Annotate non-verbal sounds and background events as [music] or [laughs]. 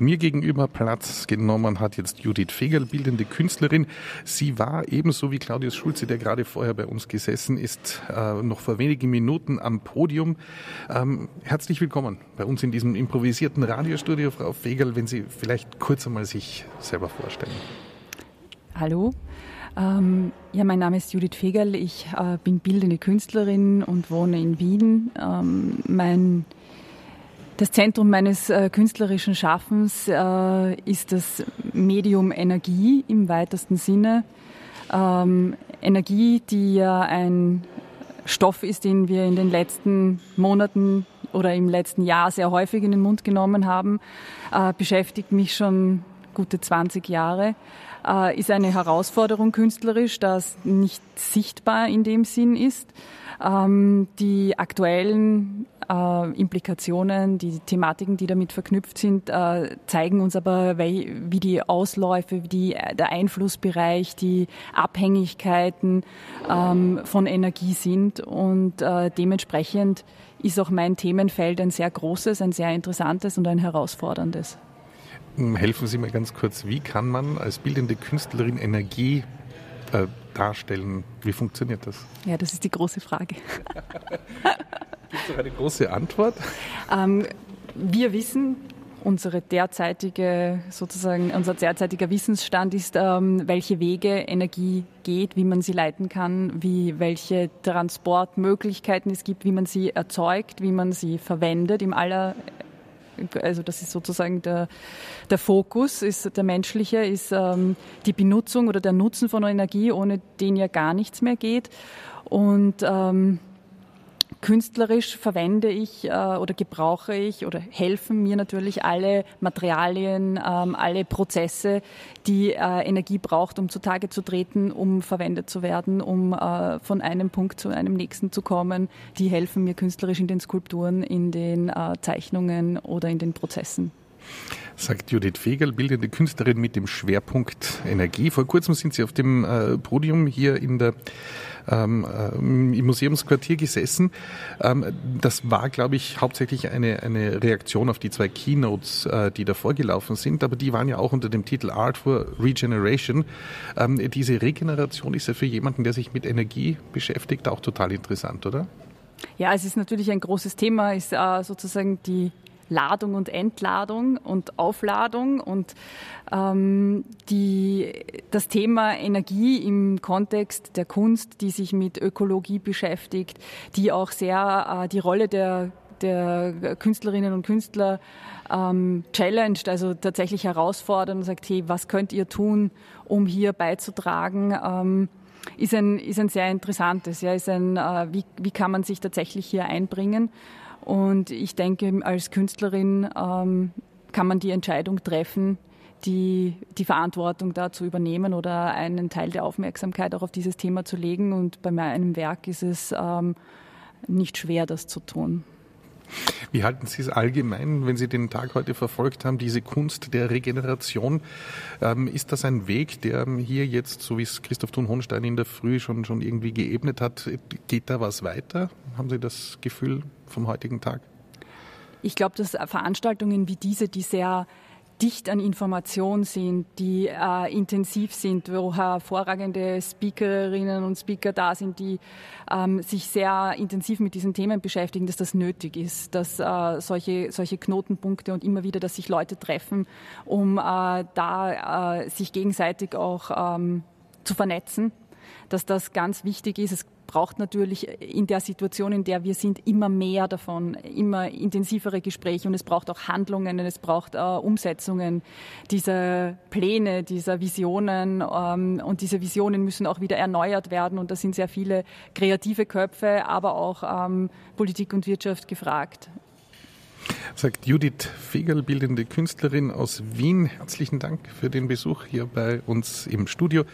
Mir gegenüber Platz genommen hat jetzt Judith Fegel, bildende Künstlerin. Sie war ebenso wie Claudius Schulze, der gerade vorher bei uns gesessen ist, äh, noch vor wenigen Minuten am Podium. Ähm, herzlich willkommen bei uns in diesem improvisierten Radiostudio, Frau Fegel, wenn Sie vielleicht kurz einmal sich selber vorstellen. Hallo. Ähm, ja, mein Name ist Judith Fegerl. Ich äh, bin bildende Künstlerin und wohne in Wien. Ähm, mein das Zentrum meines äh, künstlerischen Schaffens äh, ist das Medium Energie im weitesten Sinne. Ähm, Energie, die ja ein Stoff ist, den wir in den letzten Monaten oder im letzten Jahr sehr häufig in den Mund genommen haben, äh, beschäftigt mich schon gute 20 Jahre. Äh, ist eine Herausforderung künstlerisch, das nicht sichtbar in dem Sinn ist. Ähm, die aktuellen äh, Implikationen, die Thematiken, die damit verknüpft sind, äh, zeigen uns aber, wie die Ausläufe, wie die, der Einflussbereich, die Abhängigkeiten ähm, von Energie sind. Und äh, dementsprechend ist auch mein Themenfeld ein sehr großes, ein sehr interessantes und ein herausforderndes. Hm, helfen Sie mir ganz kurz, wie kann man als bildende Künstlerin Energie äh, darstellen? Wie funktioniert das? Ja, das ist die große Frage. [laughs] Gibt es eine große Antwort? Ähm, wir wissen, unsere derzeitige, sozusagen, unser derzeitiger Wissensstand ist, ähm, welche Wege Energie geht, wie man sie leiten kann, wie, welche Transportmöglichkeiten es gibt, wie man sie erzeugt, wie man sie verwendet im aller also das ist sozusagen der, der Fokus, ist der menschliche, ist ähm, die Benutzung oder der Nutzen von Energie, ohne den ja gar nichts mehr geht. Und ähm, Künstlerisch verwende ich äh, oder gebrauche ich oder helfen mir natürlich alle Materialien, ähm, alle Prozesse, die äh, Energie braucht, um zutage zu treten, um verwendet zu werden, um äh, von einem Punkt zu einem nächsten zu kommen. Die helfen mir künstlerisch in den Skulpturen, in den äh, Zeichnungen oder in den Prozessen sagt Judith Fegel, bildende Künstlerin mit dem Schwerpunkt Energie. Vor kurzem sind Sie auf dem äh, Podium hier in der ähm, äh, im Museumsquartier gesessen. Ähm, das war, glaube ich, hauptsächlich eine, eine Reaktion auf die zwei Keynotes, äh, die davor gelaufen sind, aber die waren ja auch unter dem Titel Art for Regeneration. Ähm, diese Regeneration ist ja für jemanden, der sich mit Energie beschäftigt, auch total interessant, oder? Ja, es ist natürlich ein großes Thema, ist äh, sozusagen die Ladung und Entladung und Aufladung und ähm, die, das Thema Energie im Kontext der Kunst, die sich mit Ökologie beschäftigt, die auch sehr äh, die Rolle der, der Künstlerinnen und Künstler ähm, challenged, also tatsächlich herausfordert und sagt, hey, was könnt ihr tun, um hier beizutragen? Ähm, ist ein, ist ein sehr interessantes, ja, ist ein, äh, wie, wie kann man sich tatsächlich hier einbringen? Und ich denke, als Künstlerin ähm, kann man die Entscheidung treffen, die, die Verantwortung da zu übernehmen oder einen Teil der Aufmerksamkeit auch auf dieses Thema zu legen. Und bei meinem Werk ist es ähm, nicht schwer, das zu tun. Wie halten Sie es allgemein, wenn Sie den Tag heute verfolgt haben, diese Kunst der Regeneration? Ähm, ist das ein Weg, der hier jetzt, so wie es Christoph Thun-Hohenstein in der Früh schon, schon irgendwie geebnet hat, geht da was weiter? Haben Sie das Gefühl vom heutigen Tag? Ich glaube, dass Veranstaltungen wie diese, die sehr dicht an Information sind, die äh, intensiv sind, wo hervorragende Speakerinnen und Speaker da sind, die ähm, sich sehr intensiv mit diesen Themen beschäftigen, dass das nötig ist, dass äh, solche, solche Knotenpunkte und immer wieder, dass sich Leute treffen, um äh, da äh, sich gegenseitig auch ähm, zu vernetzen, dass das ganz wichtig ist. Es braucht natürlich in der Situation, in der wir sind, immer mehr davon, immer intensivere Gespräche und es braucht auch Handlungen und es braucht äh, Umsetzungen dieser Pläne, dieser Visionen ähm, und diese Visionen müssen auch wieder erneuert werden und da sind sehr viele kreative Köpfe, aber auch ähm, Politik und Wirtschaft gefragt. Sagt Judith Fegel, bildende Künstlerin aus Wien. Herzlichen Dank für den Besuch hier bei uns im Studio.